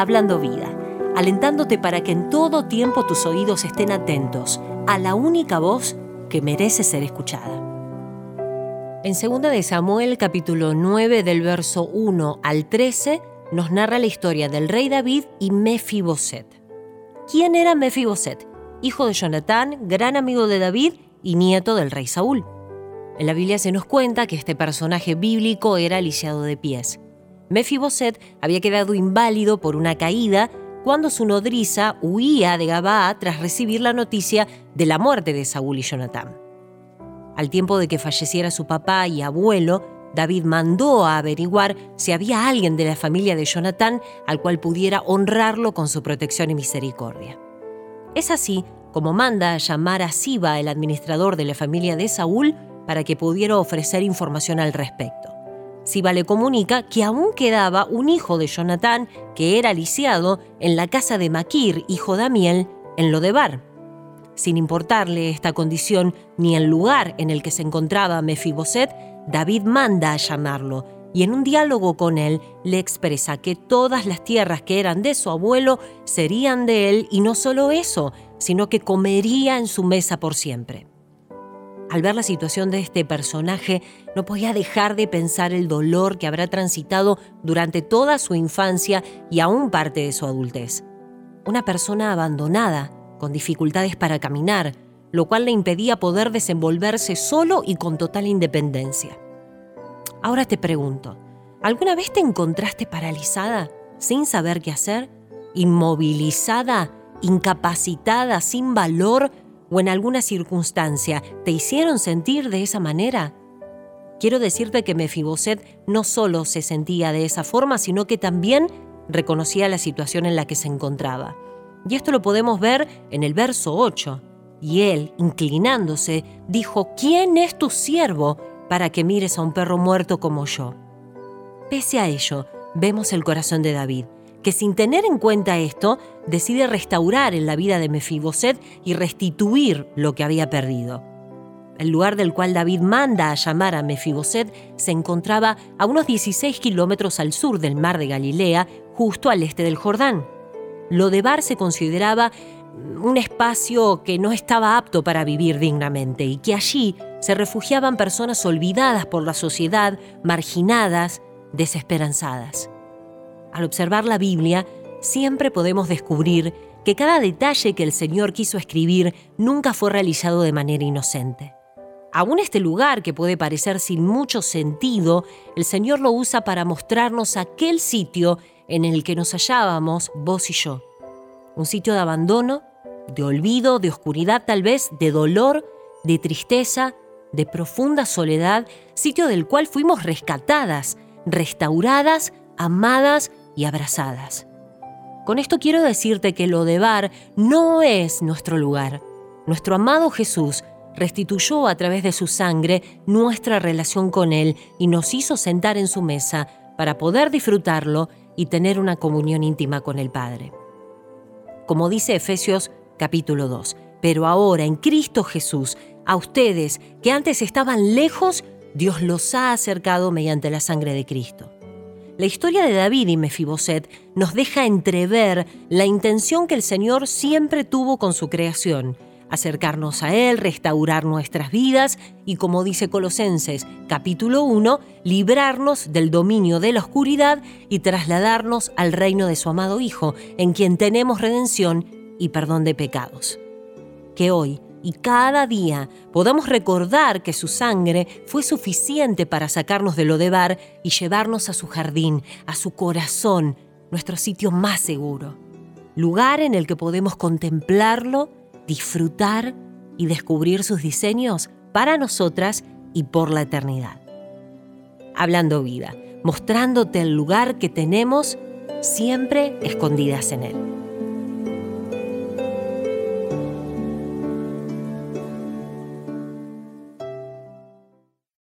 Hablando Vida, alentándote para que en todo tiempo tus oídos estén atentos a la única voz que merece ser escuchada. En 2 de Samuel capítulo 9 del verso 1 al 13 nos narra la historia del rey David y Mefiboset. ¿Quién era Mefiboset? Hijo de Jonatán, gran amigo de David y nieto del rey Saúl. En la Biblia se nos cuenta que este personaje bíblico era lisiado de pies. Mefiboset había quedado inválido por una caída cuando su nodriza huía de Gabaa tras recibir la noticia de la muerte de Saúl y Jonatán. Al tiempo de que falleciera su papá y abuelo, David mandó a averiguar si había alguien de la familia de Jonatán al cual pudiera honrarlo con su protección y misericordia. Es así como manda a llamar a Siba, el administrador de la familia de Saúl, para que pudiera ofrecer información al respecto. Siba le comunica que aún quedaba un hijo de Jonatán, que era lisiado, en la casa de Maquir, hijo de Amiel, en Lodebar. Sin importarle esta condición ni el lugar en el que se encontraba Mefiboset, David manda a llamarlo y en un diálogo con él le expresa que todas las tierras que eran de su abuelo serían de él y no solo eso, sino que comería en su mesa por siempre. Al ver la situación de este personaje, no podía dejar de pensar el dolor que habrá transitado durante toda su infancia y aún parte de su adultez. Una persona abandonada, con dificultades para caminar, lo cual le impedía poder desenvolverse solo y con total independencia. Ahora te pregunto, ¿alguna vez te encontraste paralizada, sin saber qué hacer? ¿Inmovilizada, incapacitada, sin valor o en alguna circunstancia te hicieron sentir de esa manera? Quiero decirte que Mefiboset no solo se sentía de esa forma, sino que también reconocía la situación en la que se encontraba. Y esto lo podemos ver en el verso 8. Y él, inclinándose, dijo, ¿quién es tu siervo para que mires a un perro muerto como yo? Pese a ello, vemos el corazón de David que sin tener en cuenta esto, decide restaurar en la vida de Mefiboset y restituir lo que había perdido. El lugar del cual David manda a llamar a Mefiboset se encontraba a unos 16 kilómetros al sur del mar de Galilea, justo al este del Jordán. Lodebar se consideraba un espacio que no estaba apto para vivir dignamente y que allí se refugiaban personas olvidadas por la sociedad, marginadas, desesperanzadas. Al observar la Biblia, siempre podemos descubrir que cada detalle que el Señor quiso escribir nunca fue realizado de manera inocente. Aún este lugar, que puede parecer sin mucho sentido, el Señor lo usa para mostrarnos aquel sitio en el que nos hallábamos vos y yo. Un sitio de abandono, de olvido, de oscuridad tal vez, de dolor, de tristeza, de profunda soledad, sitio del cual fuimos rescatadas, restauradas, amadas y abrazadas. Con esto quiero decirte que lo de Bar no es nuestro lugar. Nuestro amado Jesús restituyó a través de su sangre nuestra relación con Él y nos hizo sentar en su mesa para poder disfrutarlo y tener una comunión íntima con el Padre. Como dice Efesios capítulo 2, pero ahora en Cristo Jesús, a ustedes que antes estaban lejos, Dios los ha acercado mediante la sangre de Cristo. La historia de David y Mefiboset nos deja entrever la intención que el Señor siempre tuvo con su creación, acercarnos a Él, restaurar nuestras vidas y, como dice Colosenses capítulo 1, librarnos del dominio de la oscuridad y trasladarnos al reino de su amado Hijo, en quien tenemos redención y perdón de pecados. Que hoy, y cada día podamos recordar que su sangre fue suficiente para sacarnos de lo de bar y llevarnos a su jardín, a su corazón, nuestro sitio más seguro, lugar en el que podemos contemplarlo, disfrutar y descubrir sus diseños para nosotras y por la eternidad. Hablando vida, mostrándote el lugar que tenemos siempre escondidas en él.